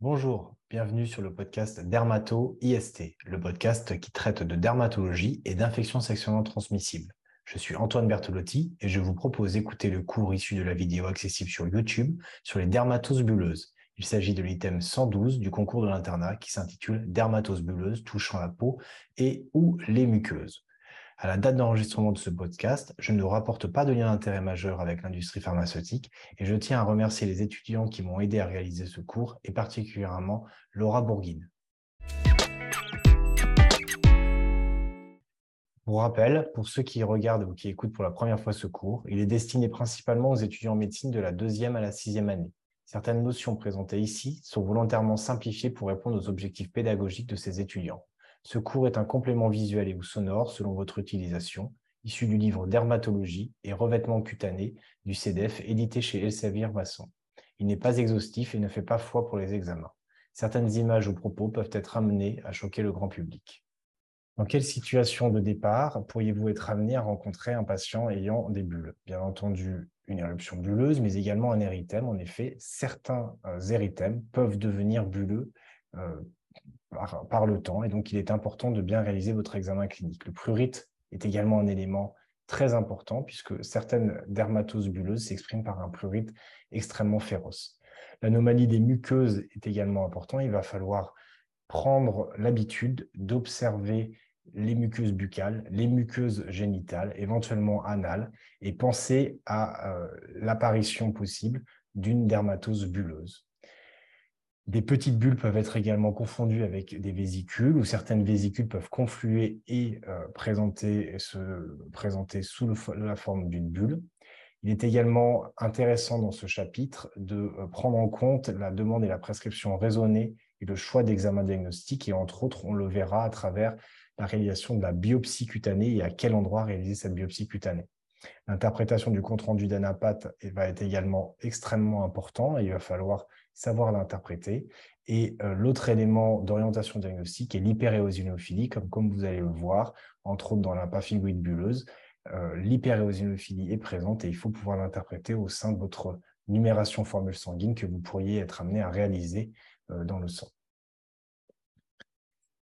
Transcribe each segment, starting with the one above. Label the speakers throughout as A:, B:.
A: Bonjour, bienvenue sur le podcast Dermato IST, le podcast qui traite de dermatologie et d'infections sexuellement transmissibles. Je suis Antoine Bertolotti et je vous propose d'écouter le cours issu de la vidéo accessible sur YouTube sur les dermatoses bulleuses. Il s'agit de l'item 112 du concours de l'internat qui s'intitule Dermatose bulleuse touchant la peau et ou les muqueuses. À la date d'enregistrement de ce podcast, je ne rapporte pas de lien d'intérêt majeur avec l'industrie pharmaceutique et je tiens à remercier les étudiants qui m'ont aidé à réaliser ce cours et particulièrement Laura Bourguine. Pour rappel, pour ceux qui regardent ou qui écoutent pour la première fois ce cours, il est destiné principalement aux étudiants en médecine de la deuxième à la sixième année. Certaines notions présentées ici sont volontairement simplifiées pour répondre aux objectifs pédagogiques de ces étudiants. Ce cours est un complément visuel et ou sonore selon votre utilisation, issu du livre Dermatologie et revêtement cutané du CDF édité chez Elsevier Masson. Il n'est pas exhaustif et ne fait pas foi pour les examens. Certaines images ou propos peuvent être amenées à choquer le grand public. Dans quelle situation de départ pourriez-vous être amené à rencontrer un patient ayant des bulles? Bien entendu, une éruption bulleuse, mais également un érythème. En effet, certains euh, érythèmes peuvent devenir bulleux euh, par, le temps, et donc il est important de bien réaliser votre examen clinique. Le prurite est également un élément très important puisque certaines dermatoses bulleuses s'expriment par un prurite extrêmement féroce. L'anomalie des muqueuses est également importante. Il va falloir prendre l'habitude d'observer les muqueuses buccales, les muqueuses génitales, éventuellement anales, et penser à euh, l'apparition possible d'une dermatose bulleuse. Des petites bulles peuvent être également confondues avec des vésicules, ou certaines vésicules peuvent confluer et euh, se présenter sous la forme d'une bulle. Il est également intéressant dans ce chapitre de euh, prendre en compte la demande et la prescription raisonnée et le choix d'examen diagnostique, et entre autres, on le verra à travers la réalisation de la biopsie cutanée et à quel endroit réaliser cette biopsie cutanée. L'interprétation du compte-rendu d'anapathe va être également extrêmement important et il va falloir savoir l'interpréter. Et euh, l'autre élément d'orientation diagnostique est l'hyperéosinophilie, comme, vous allez le voir, entre autres dans la bulleuse. Euh, l'hyperéosinophilie est présente et il faut pouvoir l'interpréter au sein de votre numération formule sanguine que vous pourriez être amené à réaliser euh, dans le sang.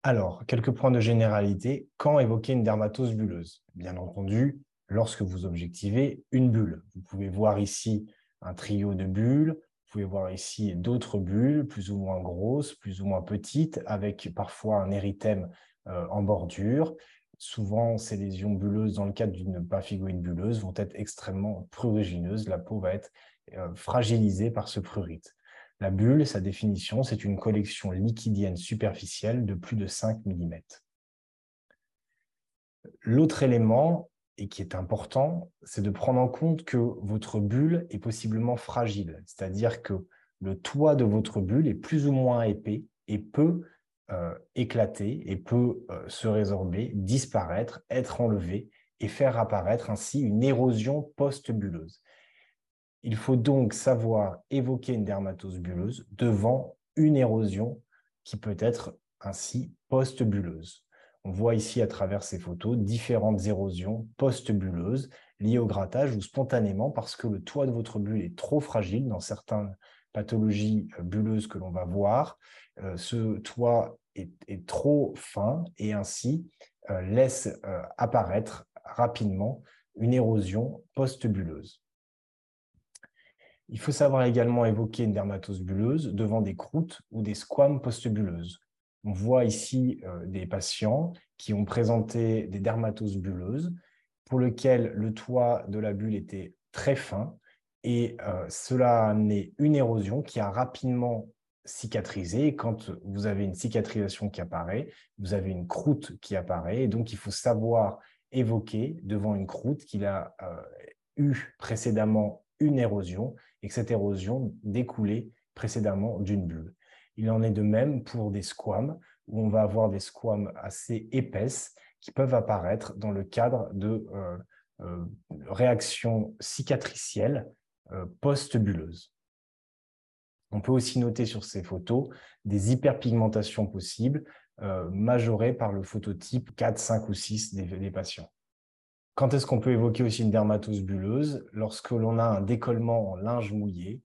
A: Alors, quelques points de généralité. Quand évoquer une dermatose bulleuse? Bien entendu, lorsque vous objectivez une bulle. Vous pouvez voir ici un trio de bulles, vous pouvez voir ici d'autres bulles, plus ou moins grosses, plus ou moins petites, avec parfois un érythème euh, en bordure. Souvent, ces lésions bulleuses, dans le cadre d'une paphigoïde bulleuse, vont être extrêmement prurigineuses. La peau va être euh, fragilisée par ce prurite. La bulle, sa définition, c'est une collection liquidienne superficielle de plus de 5 mm. L'autre élément, et qui est important, c'est de prendre en compte que votre bulle est possiblement fragile, c'est-à-dire que le toit de votre bulle est plus ou moins épais et peut euh, éclater et peut euh, se résorber, disparaître, être enlevé et faire apparaître ainsi une érosion post-bulleuse. Il faut donc savoir évoquer une dermatose bulleuse devant une érosion qui peut être ainsi post-bulleuse. On voit ici à travers ces photos différentes érosions post-bulleuses liées au grattage ou spontanément parce que le toit de votre bulle est trop fragile dans certaines pathologies euh, bulleuses que l'on va voir. Euh, ce toit est, trop fin et ainsi euh, laisse apparaître rapidement une érosion post-bulleuse. Il faut savoir également évoquer une dermatose bulleuse devant des croûtes ou des squames post-bulleuses. On voit ici euh, des patients qui ont présenté des dermatoses bulleuses pour lesquelles le toit de la bulle était très fin et euh, cela a amené une érosion qui a rapidement cicatrisé. quand vous avez une cicatrisation qui apparaît, vous avez une croûte qui apparaît et donc il faut savoir évoquer devant une croûte qu'il a euh, eu précédemment une érosion et que cette érosion découlait précédemment d'une bulle. Il en est de même pour des squames, où on va avoir des squames assez épaisses qui peuvent apparaître dans le cadre de euh, euh, réactions cicatricielles euh, post-bulleuses. On peut aussi noter sur ces photos des hyperpigmentations possibles majorées par le phototype 4, 5 ou 6 des patients. Quand est-ce qu'on peut évoquer aussi une dermatose bulleuse? Lorsque l'on a un décollement en linge mouillé,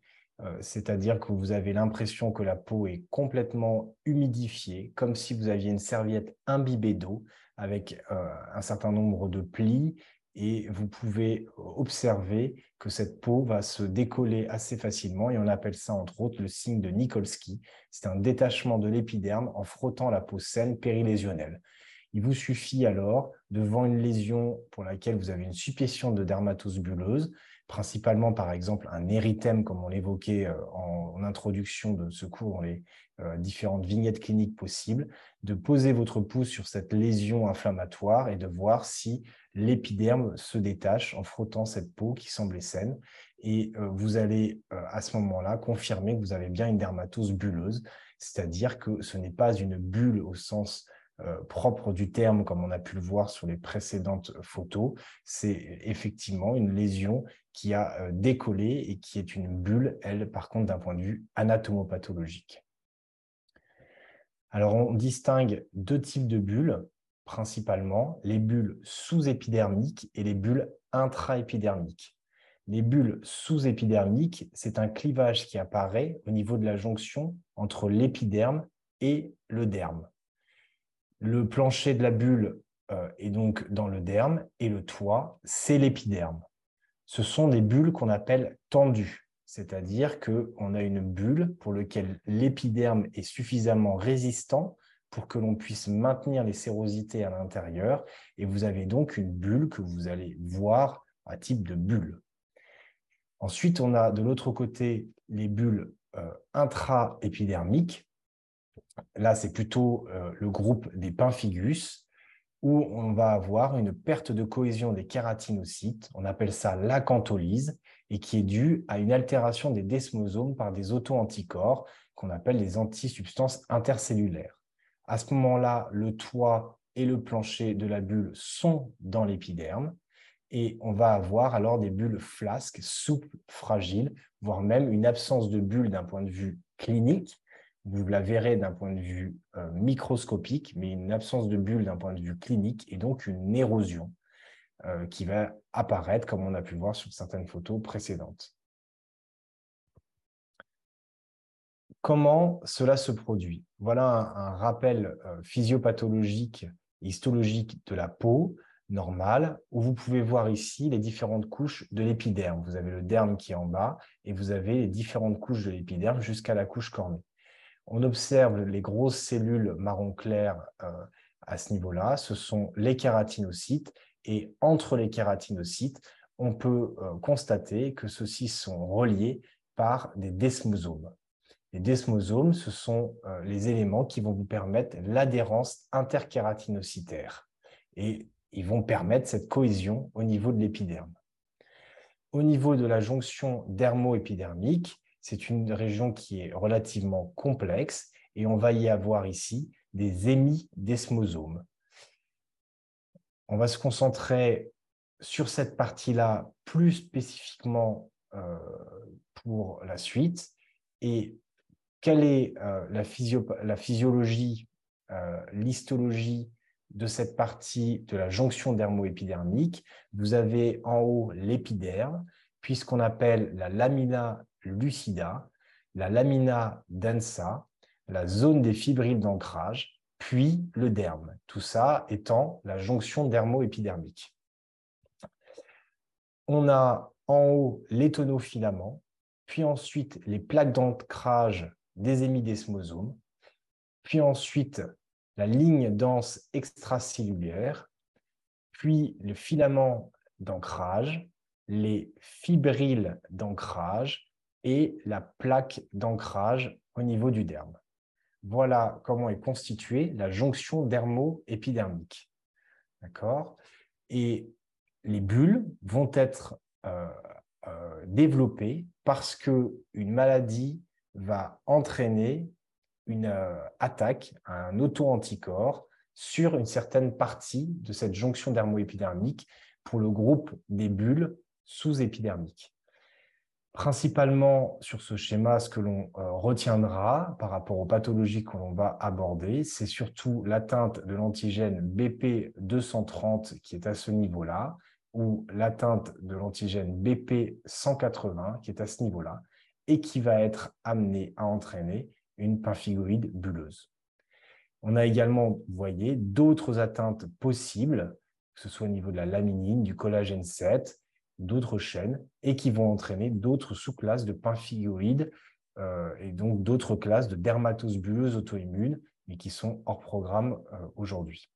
A: c'est-à-dire que vous avez l'impression que la peau est complètement humidifiée, comme si vous aviez une serviette imbibée d'eau avec euh, un certain nombre de plis et vous pouvez observer que cette peau va se décoller assez facilement et on appelle ça entre autres le signe de Nikolsky. C'est un détachement de l'épiderme en frottant la peau saine périlésionnelle. Il vous suffit alors, devant une lésion pour laquelle vous avez une suppression de dermatose bulleuse, principalement par exemple un érythème, comme on l'évoquait euh, en, introduction de ce cours dans les euh, différentes vignettes cliniques possibles, de poser votre pouce sur cette lésion inflammatoire et de voir si l'épiderme se détache en frottant cette peau qui semblait saine. Et euh, vous allez à ce moment-là confirmer que vous avez bien une dermatose bulleuse, c'est-à-dire que ce n'est pas une bulle au sens propre du terme, comme on a pu le voir sur les précédentes photos, c'est effectivement une lésion qui a euh, décollé et qui est une bulle, elle, par contre, d'un point de vue anatomopathologique. Alors, on distingue deux types de bulles, principalement les bulles sous-épidermiques et les bulles intraépidermiques. Les bulles sous-épidermiques, c'est un clivage qui apparaît au niveau de la jonction entre l'épiderme et le derme. Le plancher de la bulle euh, est donc dans le derme et le toit, c'est l'épiderme. Ce sont des bulles qu'on appelle tendues, c'est-à-dire qu'on a une bulle pour laquelle l'épiderme est suffisamment résistant pour que l'on puisse maintenir les sérosités à l'intérieur. Et vous avez donc une bulle que vous allez voir à type de bulle. Ensuite, on a de l'autre côté les bulles euh, intra-épidermiques. Là, c'est plutôt euh, le groupe des pemphigus, où on va avoir une perte de cohésion des kératinocytes, on appelle ça l'acantholyse, et qui est due à une altération des desmosomes par des auto-anticorps qu'on appelle les antisubstances intercellulaires. À ce moment-là, le toit et le plancher de la bulle sont dans l'épiderme, et on va avoir alors des bulles flasques, souples, fragiles, voire même une absence de bulles d'un point de vue clinique, vous la verrez d'un point de vue euh, microscopique, mais une absence de bulle d'un point de vue clinique et donc une érosion euh, qui va apparaître comme on a pu voir sur certaines photos précédentes. Comment cela se produit? Voilà un, rappel euh, physiopathologique histologique de la peau normale, où vous pouvez voir ici les différentes couches de l'épiderme. Vous avez le derme qui est en bas et vous avez les différentes couches de l'épiderme jusqu'à la couche cornée on observe les grosses cellules marron clair euh, à ce niveau-là, ce sont les kératinocytes, et entre les kératinocytes, on peut euh, constater que ceux-ci sont reliés par des desmosomes. Les desmosomes, ce sont euh, les éléments qui vont vous permettre l'adhérence interkératinocytaire et ils vont permettre cette cohésion au niveau de l'épiderme. Au niveau de la jonction dermo-épidermique, c'est une région qui est relativement complexe et on va y avoir ici des hémidesmosomes. On va se concentrer sur cette partie-là plus spécifiquement euh, pour la suite. Et quelle est euh, la, physiologie, euh, l'histologie de cette partie de la jonction dermo-épidermique? Vous avez en haut l'épiderme, puisqu'on appelle la lamina lucida, la lamina densa, la zone des fibrilles d'ancrage, puis le derme. Tout ça étant la jonction dermo-épidermique. On a en haut les tonofilaments, puis ensuite les plaques d'ancrage des hémidesmosomes, puis ensuite la ligne dense extracellulaire, puis le filament d'ancrage, les fibrilles d'ancrage, et la plaque d'ancrage au niveau du derme. Voilà comment est constituée la jonction dermo-épidermique. Et les bulles vont être euh, euh, développées parce qu'une maladie va entraîner une euh, attaque, un auto-anticorps sur une certaine partie de cette jonction dermo-épidermique pour le groupe des bulles sous-épidermiques principalement sur ce schéma, ce que l'on euh, retiendra par rapport aux pathologies que l'on va aborder, c'est surtout l'atteinte de l'antigène BP230 qui est à ce niveau-là, ou l'atteinte de l'antigène BP180 qui est à ce niveau-là. et qui va être amené à entraîner une pemphigoïde bulleuse. On a également, vous voyez, d'autres atteintes possibles, que ce soit au niveau de la laminine, du collagène 7, d'autres chaînes, et qui vont entraîner d'autres sous-classes de pemphigoïdes euh, et donc d'autres classes de dermatose bulleuse auto-immune, mais qui sont hors programme euh, aujourd'hui.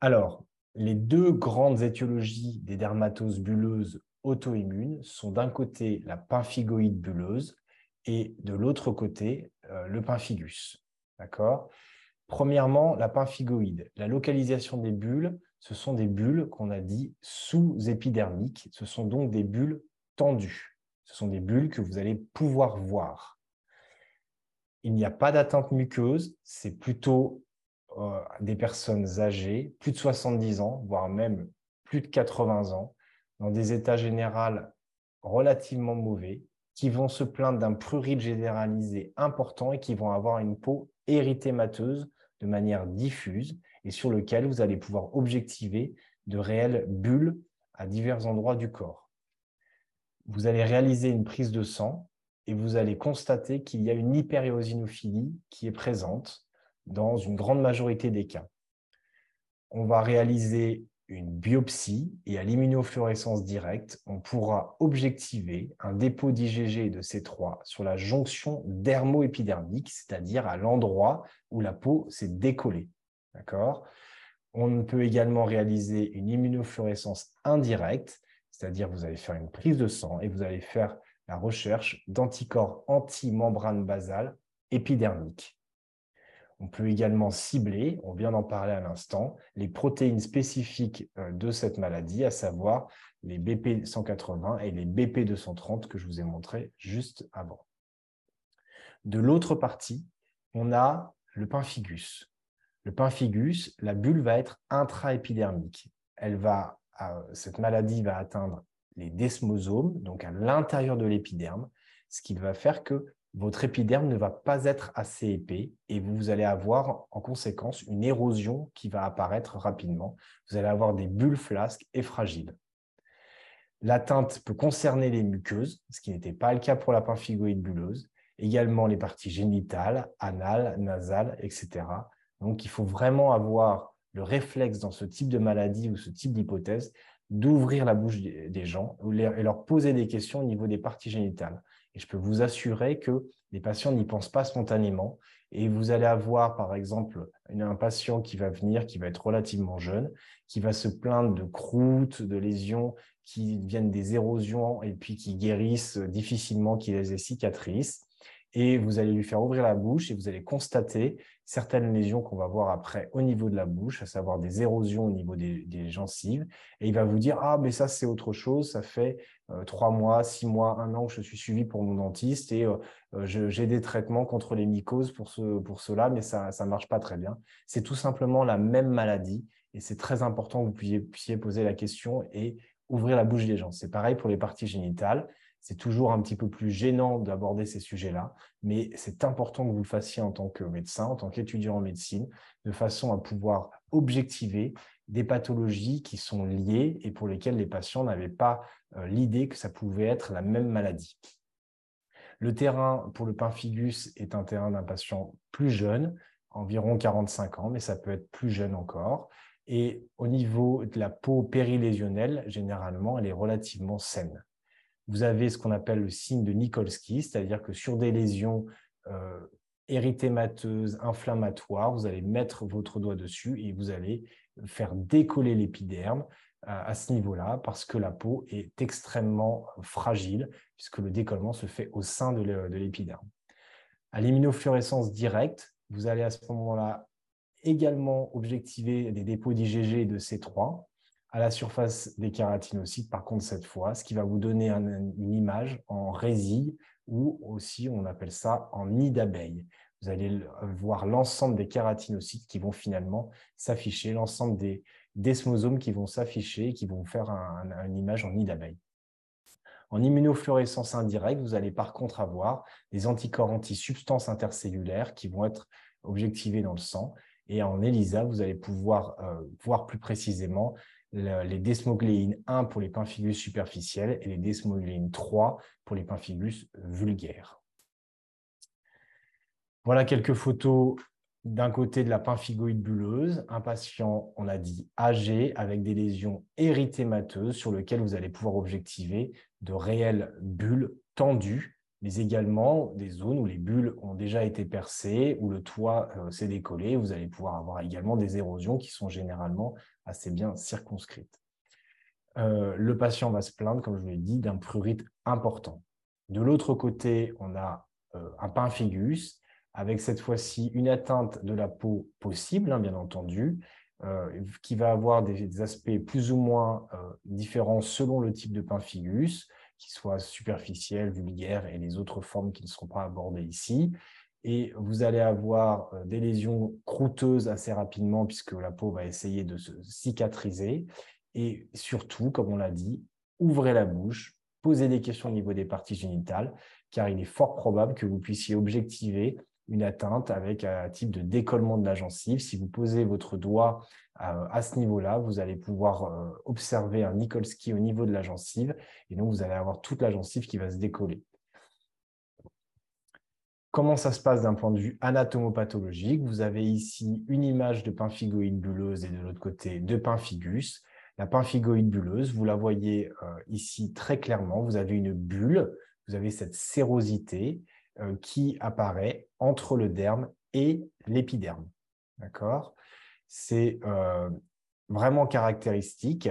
A: Alors, les deux grandes étiologies des dermatoses bulleuses auto-immunes sont d'un côté la pemphigoïde bulleuse et de l'autre côté euh, le pemphigus. D'accord? Premièrement, la pemphigoïde. La localisation des bulles, ce sont des bulles qu'on a dit sous-épidermiques. Ce sont donc des bulles tendues. Ce sont des bulles que vous allez pouvoir voir. Il n'y a pas d'atteinte muqueuse, c'est plutôt euh, des personnes âgées, plus de 70 ans, voire même plus de 80 ans, dans des états généraux relativement mauvais, qui vont se plaindre d'un prurite généralisé important et qui vont avoir une peau érythémateuse de manière diffuse et sur lequel vous allez pouvoir objectiver de réelles bulles à divers endroits du corps. Vous allez réaliser une prise de sang et vous allez constater qu'il y a une hyperéosinophilie qui est présente dans une grande majorité des cas. On va réaliser une biopsie et à l'immunofluorescence directe, on pourra objectiver un dépôt d'IgG de C3 sur la jonction dermo-épidermique, c'est-à-dire à, l'endroit où la peau s'est décollée. On peut également réaliser une immunofluorescence indirecte, c'est-à-dire vous allez faire une prise de sang et vous allez faire la recherche d'anticorps anti-membrane basale épidermique. On peut également cibler, on vient d'en parler à l'instant, les protéines spécifiques euh, de cette maladie, à savoir les BP180 et les BP230 que je vous ai montrés juste avant. De l'autre partie, on a le pemphigus. Le pemphigus, la bulle va être intraépidermique. Elle va, euh, cette maladie va atteindre les desmosomes, donc à l'intérieur de l'épiderme, ce qui va faire que votre épiderme ne va pas être assez épais et vous allez avoir en conséquence une érosion qui va apparaître rapidement. Vous allez avoir des bulles flasques et fragiles. L'atteinte peut concerner les muqueuses, ce qui n'était pas le cas pour la pemphigoïde bulleuse, également les parties génitales, anales, nasales, etc. Donc il faut vraiment avoir le réflexe dans ce type de maladie ou ce type d'hypothèse d'ouvrir la bouche des gens et leur poser des questions au niveau des parties génitales. Et je peux vous assurer que les patients n'y pensent pas spontanément. Et vous allez avoir, par exemple, un patient qui va venir, qui va être relativement jeune, qui va se plaindre de croûtes, de lésions qui viennent des érosions et puis qui guérissent difficilement, qui laissent des cicatrices et vous allez lui faire ouvrir la bouche et vous allez constater certaines lésions qu'on va voir après au niveau de la bouche, à savoir des érosions au niveau des, gencives. Et il va vous dire, ah, mais ça, c'est autre chose, ça fait euh, trois mois, six mois, un an que je suis suivi pour mon dentiste et euh, euh, j'ai des traitements contre les mycoses pour, ce, pour cela, mais ça ne marche pas très bien. C'est tout simplement la même maladie et c'est très important que vous puissiez, puissiez poser la question et ouvrir la bouche des gens. C'est pareil pour les parties génitales. C'est toujours un petit peu plus gênant d'aborder ces sujets-là, mais c'est important que vous le fassiez en tant que médecin, en tant qu'étudiant en médecine, de façon à pouvoir objectiver des pathologies qui sont liées et pour lesquelles les patients n'avaient pas euh, l'idée que ça pouvait être la même maladie. Le terrain pour le pemphigus est un terrain d'un patient plus jeune, environ 45 ans, mais ça peut être plus jeune encore. Et au niveau de la peau périlésionnelle, généralement, elle est relativement saine vous avez ce qu'on appelle le signe de Nikolsky, c'est-à-dire que sur des lésions euh, érythémateuses, inflammatoires, vous allez mettre votre doigt dessus et vous allez faire décoller l'épiderme euh, à ce niveau-là parce que la peau est extrêmement fragile puisque le décollement se fait au sein de l'épiderme. À l'immunofluorescence directe, vous allez à ce moment-là également objectiver des dépôts d'IgG et de C3 à la surface des kératinocytes, par contre, cette fois, ce qui va vous donner une image en résille ou aussi on appelle ça en nid d'abeille. Vous allez voir l'ensemble des kératinocytes qui vont finalement s'afficher, l'ensemble des desmosomes qui vont s'afficher, qui vont faire une image en nid d'abeille. En immunofluorescence indirecte, vous allez par contre avoir des anticorps anti-substances intercellulaires qui vont être objectivés dans le sang. Et en ELISA, vous allez pouvoir euh, voir plus précisément les desmogléines 1 pour les pemphigus superficiels et les desmogléines 3 pour les pemphigus vulgaires. Voilà quelques photos d'un côté de la pemphigoïde bulleuse, un patient, on a dit, âgé, avec des lésions érythémateuses sur lesquelles vous allez pouvoir objectiver de réelles bulles tendues, mais également des zones où les bulles ont déjà été percées, où le toit euh, s'est décollé. Vous allez pouvoir avoir également des érosions qui sont généralement assez bien circonscrites. Euh, le patient va se plaindre, comme je vous l'ai dit, d'un prurite important. De l'autre côté, on a euh, un pemphigus avec cette fois-ci une atteinte de la peau possible, hein, bien entendu, euh, qui va avoir des, aspects plus ou moins euh, différents selon le type de pemphigus, qui soit superficiel, vulgaire et les autres formes qui ne seront pas abordées ici. Et vous allez avoir euh, des lésions croûteuses assez rapidement puisque la peau va essayer de se cicatriser. Et surtout, comme on l'a dit, ouvrez la bouche, posez des questions au niveau des parties génitales, car il est fort probable que vous puissiez objectiver une atteinte avec un type de décollement de la gencive. Si vous posez votre doigt à ce niveau-là, vous allez pouvoir euh, observer un Nikolsky au niveau de la gencive et donc vous allez avoir toute la gencive qui va se décoller. Comment ça se passe d'un point de vue anatomopathologique Vous avez ici une image de pemphigoïde bulleuse et de l'autre côté de pemphigus. La pemphigoïde bulleuse, vous la voyez euh, ici très clairement. Vous avez une bulle, vous avez cette sérosité euh, qui apparaît entre le derme et l'épiderme. D'accord? C'est euh, vraiment caractéristique.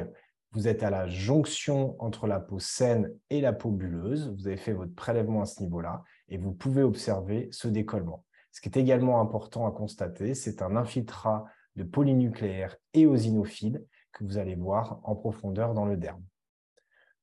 A: Vous êtes à la jonction entre la peau saine et la peau bulleuse. Vous avez fait votre prélèvement à ce niveau-là et vous pouvez observer ce décollement. Ce qui est également important à constater, c'est un infiltrat de polynucléaires éosinophiles que vous allez voir en profondeur dans le derme.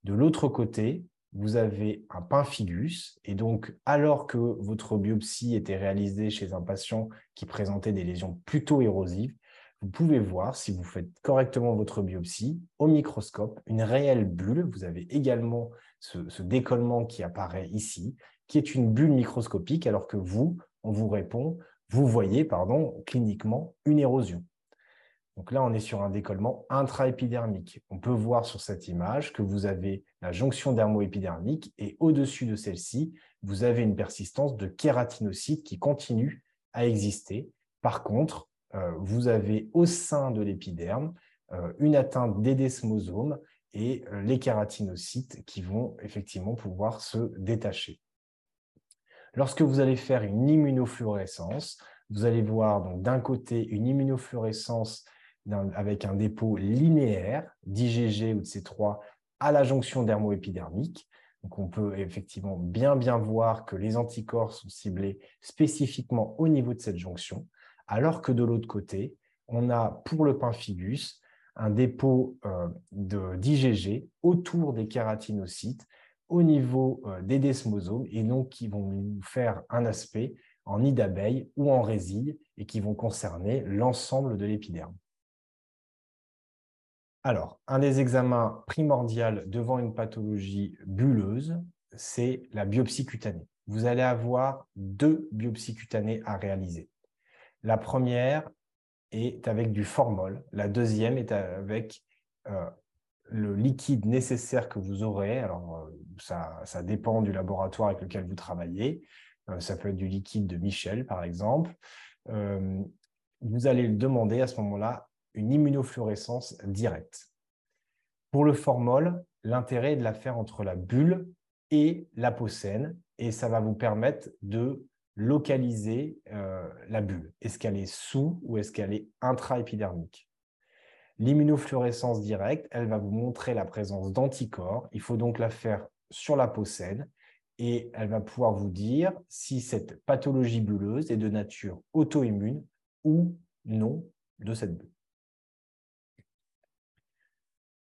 A: De l'autre côté, vous avez un pemphigus, et donc alors que votre biopsie était réalisée chez un patient qui présentait des lésions plutôt érosives, vous pouvez voir, si vous faites correctement votre biopsie, au microscope, une réelle bulle. Vous avez également ce décollement qui apparaît ici, qui est une bulle microscopique, alors que vous, on vous répond, vous voyez, pardon, cliniquement, une érosion. Donc là, on est sur un décollement intraépidermique. On peut voir sur cette image que vous avez la jonction dermoépidermique et au-dessus de celle-ci, vous avez une persistance de kératinocytes qui continue à exister. Par contre, euh, vous avez au sein de l'épiderme euh, une atteinte des desmosomes et euh, les kératinocytes qui vont effectivement pouvoir se détacher. Lorsque vous allez faire une immunofluorescence, vous allez voir d'un côté une immunofluorescence avec un dépôt linéaire d'IgG ou de C3 à la jonction dermoépidermique. Donc, on peut effectivement bien, bien voir que les anticorps sont ciblés spécifiquement au niveau de cette jonction, alors que de l'autre côté, on a pour le pemphigus un dépôt euh, d'IgG autour des kératinocytes au niveau euh, des desmosomes et donc qui vont nous faire un aspect en nid d'abeille ou en résille et qui vont concerner l'ensemble de l'épiderme. Alors, un des examens primordiaux devant une pathologie bulleuse, c'est la biopsie cutanée. Vous allez avoir deux biopsies cutanées à réaliser. La première est avec du formol, la deuxième est avec euh, le liquide nécessaire que vous aurez. Alors, euh, ça, dépend du laboratoire avec lequel vous travaillez. Euh, ça peut être du liquide de Michel, par exemple. vous allez demander à ce moment-là une immunofluorescence directe. Pour le formol, l'intérêt est de la faire entre la bulle et la peau saine, et ça va vous permettre de localiser euh, la bulle. Est-ce qu'elle est sous ou est-ce qu'elle est intraépidermique? L'immunofluorescence directe, elle va vous montrer la présence d'anticorps. Il faut donc la faire sur la peau saine et elle va pouvoir vous dire si cette pathologie bulleuse est de nature auto-immune ou non de cette bulle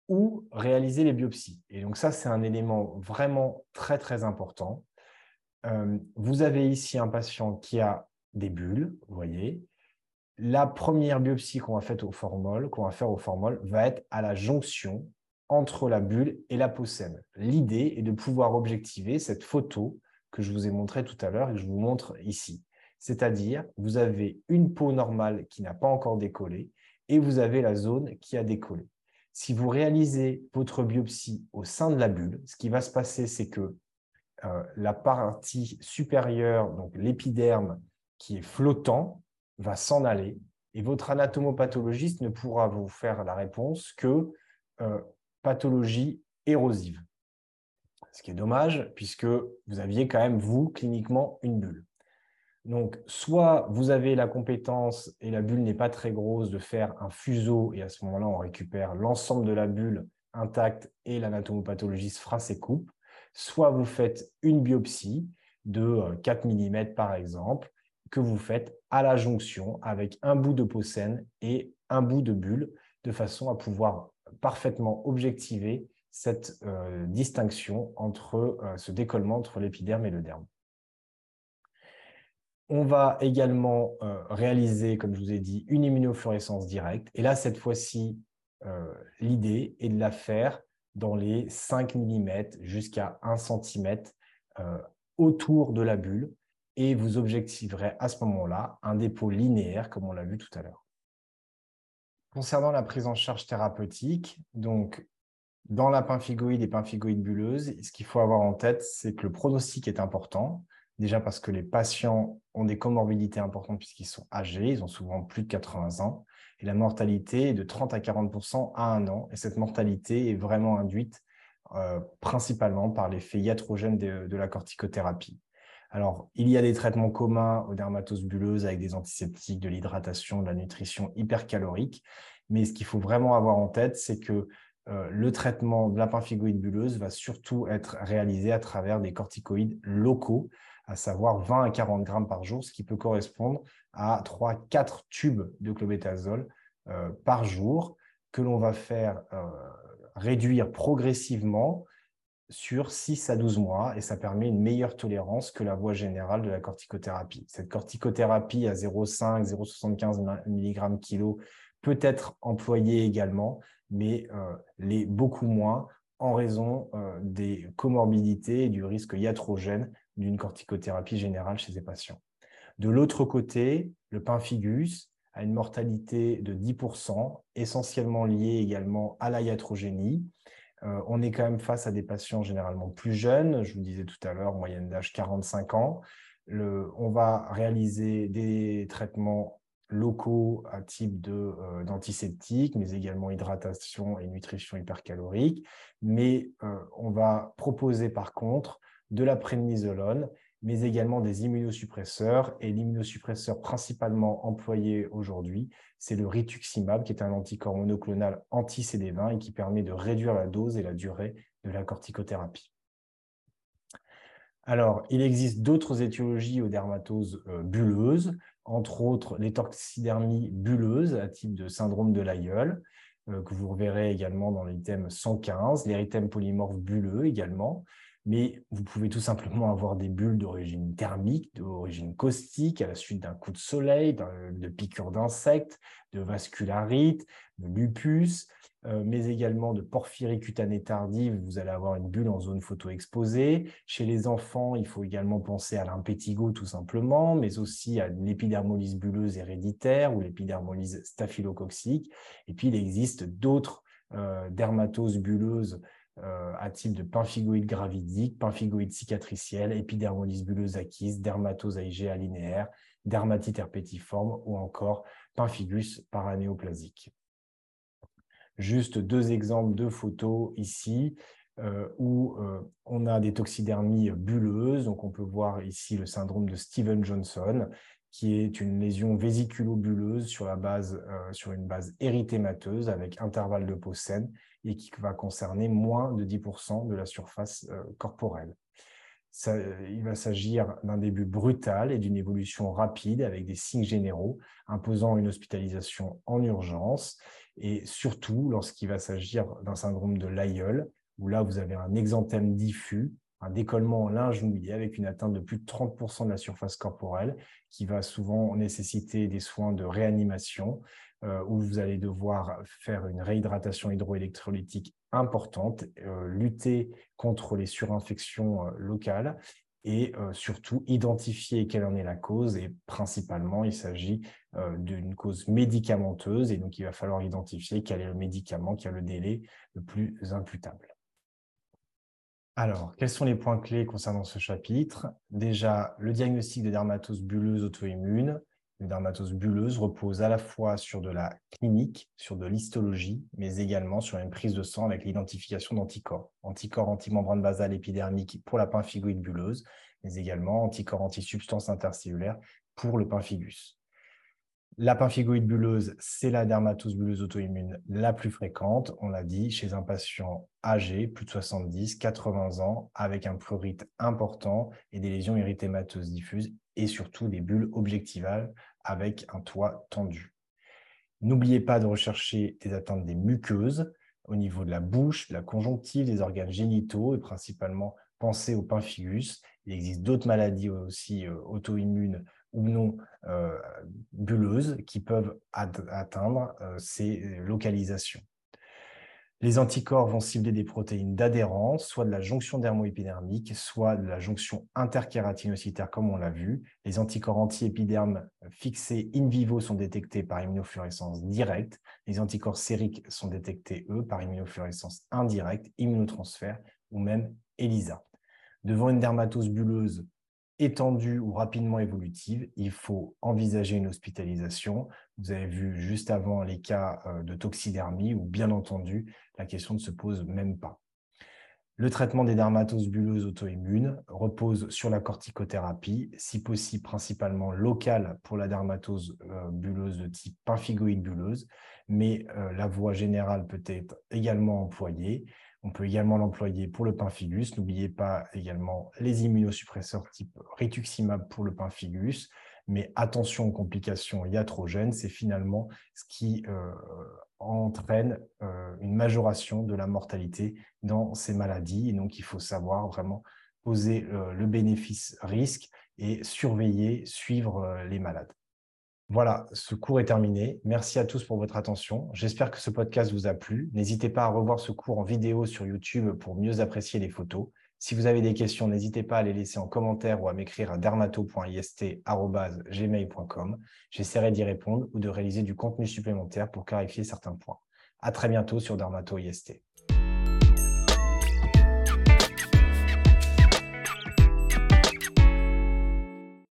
A: ou réaliser les biopsies. Et donc ça, c'est un élément vraiment très, très important. Euh, vous avez ici un patient qui a des bulles, vous voyez. La première biopsie qu'on va faire au formol, va être à la jonction entre la bulle et la peau saine. L'idée est de pouvoir objectiver cette photo que je vous ai montrée tout à l'heure et que je vous montre ici. C'est-à-dire, vous avez une peau normale qui n'a pas encore décollé et vous avez la zone qui a décollé. Si vous réalisez votre biopsie au sein de la bulle, ce qui va se passer, c'est que euh, la partie supérieure, donc l'épiderme qui est flottant, va s'en aller et votre anatomopathologiste ne pourra vous faire la réponse que euh, pathologie érosive. Ce qui est dommage puisque vous aviez quand même, vous, cliniquement, une bulle. Donc, soit vous avez la compétence et la bulle n'est pas très grosse de faire un fuseau et à ce moment-là, on récupère l'ensemble de la bulle intacte et l'anatomopathologiste fera ses coupes, soit vous faites une biopsie de 4 euh, mm par exemple, que vous faites à la jonction avec un bout de peau et un bout de bulle, de façon à pouvoir parfaitement objectiver cette euh, distinction entre euh, ce décollement entre l'épiderme et le derme. On va également euh, réaliser, comme je vous ai dit, une immunofluorescence directe. Et là, cette fois-ci, l'idée est de la faire dans les 5 mm jusqu'à 1 cm autour de la bulle et vous objectiverez à ce moment-là un dépôt linéaire, comme on l'a vu tout à l'heure. Concernant la prise en charge thérapeutique, donc dans la pemphigoïde et pemphigoïde bulleuse, ce qu'il faut avoir en tête, c'est que le pronostic est important. Déjà parce que les patients ont des comorbidités importantes puisqu'ils sont âgés, ils ont souvent plus de 80 ans. Et la mortalité est de 30 à 40% à un an. Et cette mortalité est vraiment induite euh, principalement par l'effet iatrogène de, la corticothérapie. Alors, il y a des traitements communs aux dermatoses bulleuses avec des antiseptiques, de l'hydratation, de la nutrition hypercalorique. Mais ce qu'il faut vraiment avoir en tête, c'est que euh, le traitement de la pemphigoïde bulleuse va surtout être réalisé à travers des corticoïdes locaux, à savoir 20 à 40 grammes par jour, ce qui peut correspondre à 3-4 tubes de clobétasol euh, par jour que l'on va faire euh, réduire progressivement sur 6 à 12 mois et ça permet une meilleure tolérance que la voie générale de la corticothérapie. Cette corticothérapie à 0,5, 0,75 mg kg peut être employée également, mais euh, beaucoup moins en raison euh, des comorbidités et du risque iatrogène d'une corticothérapie générale chez ces patients. De l'autre côté, le pemphigus a une mortalité de 10%, essentiellement liée également à la iatrogénie. Euh, on est quand même face à des patients généralement plus jeunes, je vous disais tout à l'heure, moyenne d'âge 45 ans. on va réaliser des traitements locaux à type euh, d'antiseptique, mais également hydratation et nutrition hypercalorique. Mais euh, on va proposer par contre de la prédnisolone, mais également des immunosuppresseurs. Et l'immunosuppresseur principalement employé aujourd'hui, c'est le rituximab, qui est un anticorps monoclonal anti-CD20 et qui permet de réduire la dose et la durée de la corticothérapie. Alors, il existe d'autres étiologies aux dermatoses euh, bulleuses entre autres les toxidermies bulleuses à type de syndrome de l'aïeul, que vous reverrez également dans l'item 115, l'érythème polymorphe bulleux également, mais vous pouvez tout simplement avoir des bulles d'origine thermique, d'origine caustique, à la suite d'un coup de soleil, de piqûres d'insectes, de vascularite, de lupus, euh, mais également de porphyrie cutanée tardive, vous allez avoir une bulle en zone photo-exposée. Chez les enfants, il faut également penser à l'impétigo tout simplement, mais aussi à l'épidermolyse bulleuse héréditaire ou l'épidermolyse staphylococcique. Et puis, il existe d'autres euh, dermatoses bulleuses euh, à type de pemphigoïde gravidique, pemphigoïde cicatricielle, épidermolyse bulleuse acquise, dermatose IgA linéaire, dermatite herpétiforme ou encore pemphigus paranéoplasique. Juste deux exemples de photos ici euh, où euh, on a des toxidermies bulleuses. Donc, on peut voir ici le syndrome de Steven Johnson, qui est une lésion vésiculo-bulleuse sur, euh, sur une base érythémateuse avec intervalle de peau saine et qui va concerner moins de 10% de la surface corporelle. il va s'agir d'un début brutal et d'une évolution rapide avec des signes généraux imposant une hospitalisation en urgence et surtout lorsqu'il va s'agir d'un syndrome de l'aïeul, où là, vous avez un exanthème diffus, un décollement en linge mouillé avec une atteinte de plus de 30% de la surface corporelle, qui va souvent nécessiter des soins de réanimation, euh, où vous allez devoir faire une réhydratation hydroélectrolytique importante, euh, lutter contre les surinfections euh, locales et surtout identifier quelle en est la cause. Et principalement, il s'agit d'une cause médicamenteuse et donc il va falloir identifier quel est le médicament qui a le délai le plus imputable. Alors, quels sont les points clés concernant ce chapitre? Déjà, le diagnostic de dermatose bulleuse auto-immune. La dermatose bulleuse repose à la fois sur de la clinique, sur de l'histologie, mais également sur une prise de sang avec l'identification d'anticorps. Anticorps antimembrane basale épidermique pour la pemphigoïde bulleuse, mais également anticorps anti-substance intercellulaire pour le pemphigus. La pemphigoïde bulleuse, c'est la dermatose bulleuse auto-immune la plus fréquente, on l'a dit, chez un patient âgé, plus de 70, 80 ans, avec un prurite important et des lésions érythémateuses diffuses et surtout des bulles objectivales avec un toit tendu. N'oubliez pas de rechercher des atteintes des muqueuses au niveau de la bouche, de la conjonctive, des organes génitaux et principalement pensez au pemphigus. Il existe d'autres maladies aussi euh, auto-immunes ou non euh, qui peuvent atteindre euh, ces localisations. Les anticorps vont cibler des protéines d'adhérence, soit de la jonction dermoépidermique, soit de la jonction interkératinocytaire, comme on l'a vu. Les anticorps anti-épidermes fixés in vivo sont détectés par immunofluorescence directe. Les anticorps sériques sont détectés, eux, par immunofluorescence indirecte, immunotransfert ou même ELISA. Devant une dermatose bulleuse étendue ou rapidement évolutive, il faut envisager une hospitalisation. Vous avez vu juste avant les cas euh, de toxidermie où, bien entendu, la question ne se pose même pas. Le traitement des dermatoses bulleuses auto-immunes repose sur la corticothérapie, si possible principalement locale pour la dermatose bulleuse de type pemphigoïde bulleuse, mais euh, la voie générale peut être également employée. On peut également l'employer pour le pemphigus. N'oubliez pas également les immunosuppresseurs type rituximab pour le pemphigus. Mais attention aux complications iatrogènes, c'est finalement ce qui euh, entraîne euh, une majoration de la mortalité dans ces maladies. Et donc, il faut savoir vraiment poser euh, le bénéfice-risque et surveiller, suivre les malades. Voilà, ce cours est terminé. Merci à tous pour votre attention. J'espère que ce podcast vous a plu. N'hésitez pas à revoir ce cours en vidéo sur YouTube pour mieux apprécier les photos. Si vous avez des questions, n'hésitez pas à les laisser en commentaire ou à m'écrire à dermato.ist.gmail.com. J'essaierai d'y répondre ou de réaliser du contenu supplémentaire pour clarifier certains points. À très bientôt sur Dermato IST.